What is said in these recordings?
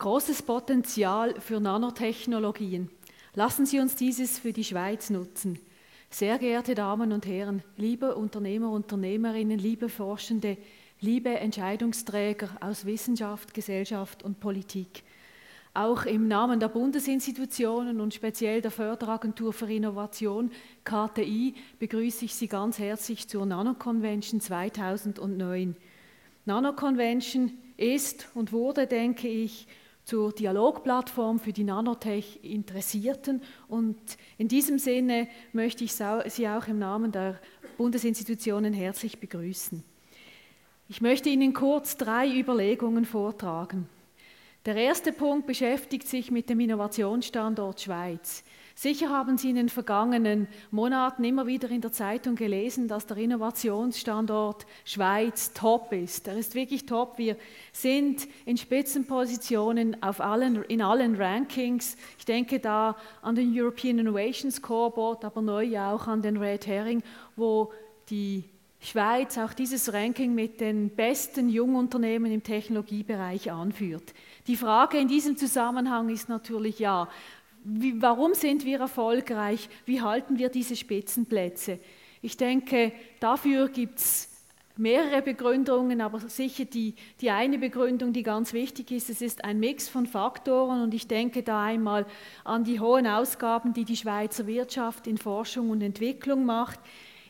großes Potenzial für Nanotechnologien. Lassen Sie uns dieses für die Schweiz nutzen. Sehr geehrte Damen und Herren, liebe Unternehmer, Unternehmerinnen, liebe Forschende, liebe Entscheidungsträger aus Wissenschaft, Gesellschaft und Politik. Auch im Namen der Bundesinstitutionen und speziell der Förderagentur für Innovation KTI begrüße ich Sie ganz herzlich zur Nano-Convention 2009. Nano-Convention ist und wurde, denke ich, zur Dialogplattform für die Nanotech-Interessierten. Und in diesem Sinne möchte ich Sie auch im Namen der Bundesinstitutionen herzlich begrüßen. Ich möchte Ihnen kurz drei Überlegungen vortragen. Der erste Punkt beschäftigt sich mit dem Innovationsstandort Schweiz. Sicher haben Sie in den vergangenen Monaten immer wieder in der Zeitung gelesen, dass der Innovationsstandort Schweiz top ist. Er ist wirklich top. Wir sind in Spitzenpositionen auf allen, in allen Rankings. Ich denke da an den European Innovation Scoreboard, aber neu auch an den Red Herring, wo die Schweiz auch dieses Ranking mit den besten Jungunternehmen im Technologiebereich anführt. Die Frage in diesem Zusammenhang ist natürlich ja, wie, warum sind wir erfolgreich? Wie halten wir diese Spitzenplätze? Ich denke, dafür gibt es mehrere Begründungen, aber sicher die, die eine Begründung, die ganz wichtig ist, es ist ein Mix von Faktoren und ich denke da einmal an die hohen Ausgaben, die die Schweizer Wirtschaft in Forschung und Entwicklung macht.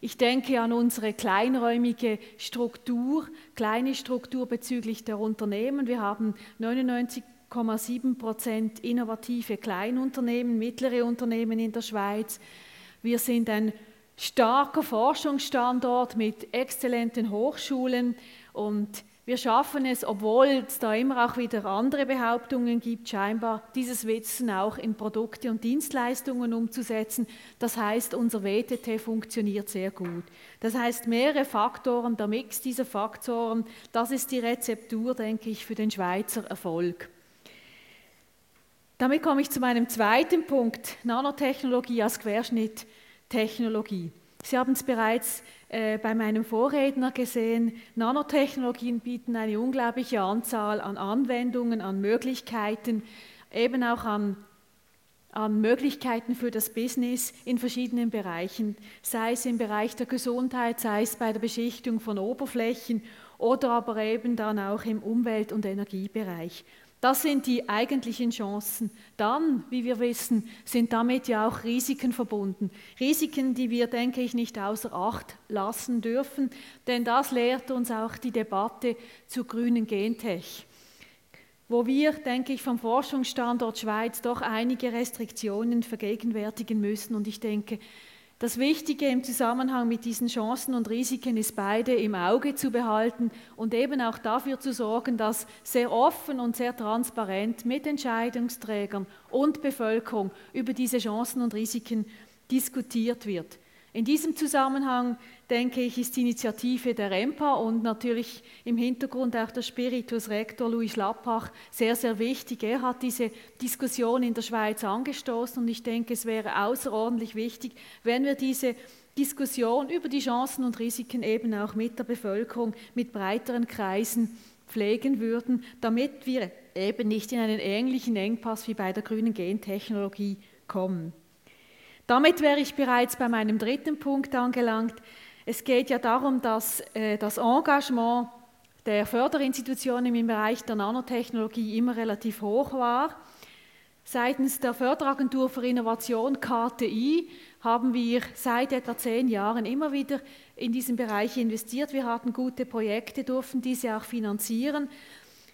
Ich denke an unsere kleinräumige Struktur, kleine Struktur bezüglich der Unternehmen. Wir haben 99,7 Prozent innovative Kleinunternehmen, mittlere Unternehmen in der Schweiz. Wir sind ein starker Forschungsstandort mit exzellenten Hochschulen und wir schaffen es, obwohl es da immer auch wieder andere Behauptungen gibt, scheinbar dieses Wissen auch in Produkte und Dienstleistungen umzusetzen. Das heißt, unser WTT funktioniert sehr gut. Das heißt, mehrere Faktoren, der Mix dieser Faktoren, das ist die Rezeptur, denke ich, für den Schweizer Erfolg. Damit komme ich zu meinem zweiten Punkt, Nanotechnologie als Querschnitttechnologie. Sie haben es bereits äh, bei meinem Vorredner gesehen, Nanotechnologien bieten eine unglaubliche Anzahl an Anwendungen, an Möglichkeiten, eben auch an, an Möglichkeiten für das Business in verschiedenen Bereichen, sei es im Bereich der Gesundheit, sei es bei der Beschichtung von Oberflächen oder aber eben dann auch im Umwelt- und Energiebereich. Das sind die eigentlichen Chancen. Dann, wie wir wissen, sind damit ja auch Risiken verbunden. Risiken, die wir, denke ich, nicht außer Acht lassen dürfen, denn das lehrt uns auch die Debatte zur grünen Gentech, wo wir, denke ich, vom Forschungsstandort Schweiz doch einige Restriktionen vergegenwärtigen müssen. Und ich denke, das Wichtige im Zusammenhang mit diesen Chancen und Risiken ist beide im Auge zu behalten und eben auch dafür zu sorgen, dass sehr offen und sehr transparent mit Entscheidungsträgern und Bevölkerung über diese Chancen und Risiken diskutiert wird. In diesem Zusammenhang denke ich, ist die Initiative der EMPA und natürlich im Hintergrund auch der Spiritus Rektor Louis Schlappach sehr, sehr wichtig. Er hat diese Diskussion in der Schweiz angestoßen und ich denke, es wäre außerordentlich wichtig, wenn wir diese Diskussion über die Chancen und Risiken eben auch mit der Bevölkerung, mit breiteren Kreisen pflegen würden, damit wir eben nicht in einen ähnlichen Engpass wie bei der grünen Gentechnologie kommen. Damit wäre ich bereits bei meinem dritten Punkt angelangt. Es geht ja darum, dass äh, das Engagement der Förderinstitutionen im Bereich der Nanotechnologie immer relativ hoch war. Seitens der Förderagentur für Innovation KTI haben wir seit etwa zehn Jahren immer wieder in diesen Bereich investiert. Wir hatten gute Projekte, durften diese auch finanzieren.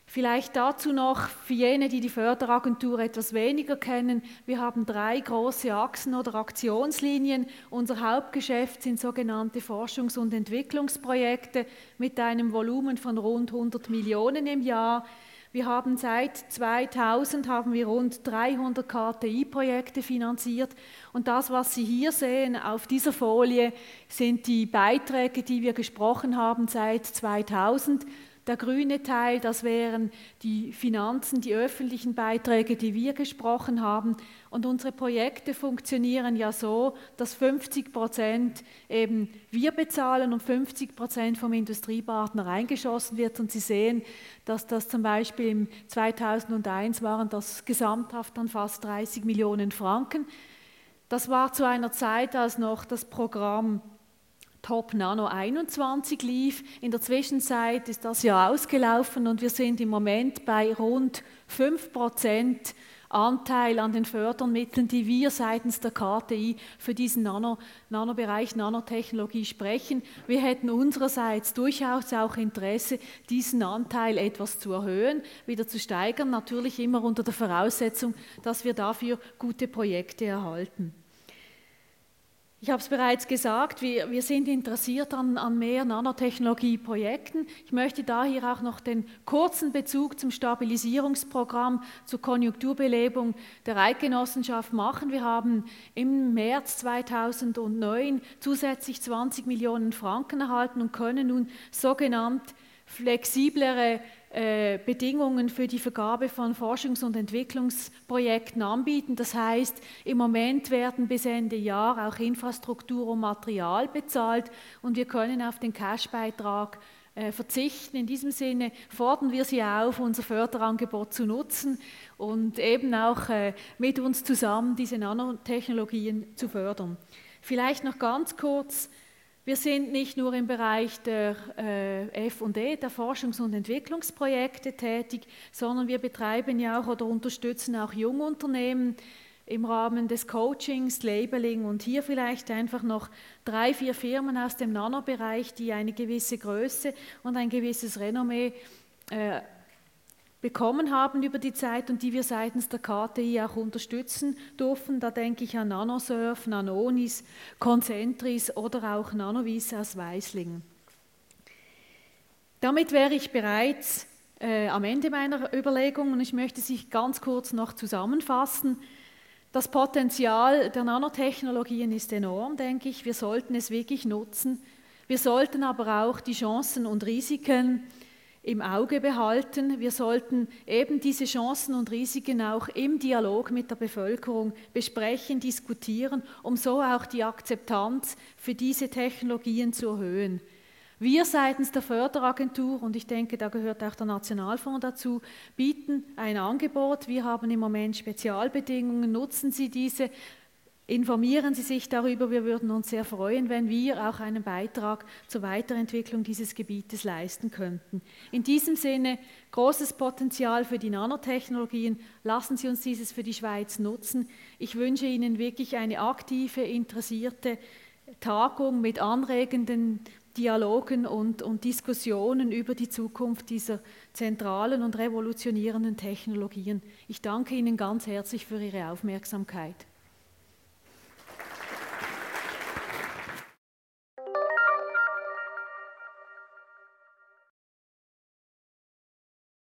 Vielleicht dazu noch für jene, die die Förderagentur etwas weniger kennen. Wir haben drei große Achsen oder Aktionslinien. Unser Hauptgeschäft sind sogenannte Forschungs- und Entwicklungsprojekte mit einem Volumen von rund 100 Millionen im Jahr. Wir haben seit 2000 haben wir rund 300 KTI-Projekte finanziert und das, was Sie hier sehen auf dieser Folie, sind die Beiträge, die wir gesprochen haben seit 2000. Der grüne Teil, das wären die Finanzen, die öffentlichen Beiträge, die wir gesprochen haben. Und unsere Projekte funktionieren ja so, dass 50 Prozent eben wir bezahlen und 50 Prozent vom Industriepartner eingeschossen wird. Und Sie sehen, dass das zum Beispiel im 2001 waren das gesamthaft dann fast 30 Millionen Franken. Das war zu einer Zeit, als noch das Programm Top Nano 21 lief. In der Zwischenzeit ist das ja ausgelaufen und wir sind im Moment bei rund 5% Anteil an den Fördermitteln, die wir seitens der KTI für diesen Nano, Nanobereich Nanotechnologie sprechen. Wir hätten unsererseits durchaus auch Interesse, diesen Anteil etwas zu erhöhen, wieder zu steigern, natürlich immer unter der Voraussetzung, dass wir dafür gute Projekte erhalten. Ich habe es bereits gesagt, wir, wir sind interessiert an, an mehr Nanotechnologie-Projekten. Ich möchte da hier auch noch den kurzen Bezug zum Stabilisierungsprogramm zur Konjunkturbelebung der Eidgenossenschaft machen. Wir haben im März 2009 zusätzlich 20 Millionen Franken erhalten und können nun sogenannt flexiblere Bedingungen für die Vergabe von Forschungs- und Entwicklungsprojekten anbieten. Das heißt, im Moment werden bis Ende Jahr auch Infrastruktur und Material bezahlt und wir können auf den Cash-Beitrag äh, verzichten. In diesem Sinne fordern wir Sie auf, unser Förderangebot zu nutzen und eben auch äh, mit uns zusammen diese Nanotechnologien zu fördern. Vielleicht noch ganz kurz wir sind nicht nur im Bereich der äh, FE, der Forschungs- und Entwicklungsprojekte tätig, sondern wir betreiben ja auch oder unterstützen auch Jungunternehmen im Rahmen des Coachings, Labeling und hier vielleicht einfach noch drei, vier Firmen aus dem Nanobereich, die eine gewisse Größe und ein gewisses Renommee äh, bekommen haben über die Zeit und die wir seitens der KTI auch unterstützen durften. Da denke ich an Nanosurf, Nanonis, Concentris oder auch Nanovis aus Weislingen. Damit wäre ich bereits äh, am Ende meiner Überlegungen und ich möchte sie ganz kurz noch zusammenfassen. Das Potenzial der Nanotechnologien ist enorm, denke ich. Wir sollten es wirklich nutzen. Wir sollten aber auch die Chancen und Risiken im Auge behalten. Wir sollten eben diese Chancen und Risiken auch im Dialog mit der Bevölkerung besprechen, diskutieren, um so auch die Akzeptanz für diese Technologien zu erhöhen. Wir seitens der Förderagentur, und ich denke, da gehört auch der Nationalfonds dazu, bieten ein Angebot. Wir haben im Moment Spezialbedingungen, nutzen Sie diese, Informieren Sie sich darüber. Wir würden uns sehr freuen, wenn wir auch einen Beitrag zur Weiterentwicklung dieses Gebietes leisten könnten. In diesem Sinne großes Potenzial für die Nanotechnologien. Lassen Sie uns dieses für die Schweiz nutzen. Ich wünsche Ihnen wirklich eine aktive, interessierte Tagung mit anregenden Dialogen und, und Diskussionen über die Zukunft dieser zentralen und revolutionierenden Technologien. Ich danke Ihnen ganz herzlich für Ihre Aufmerksamkeit.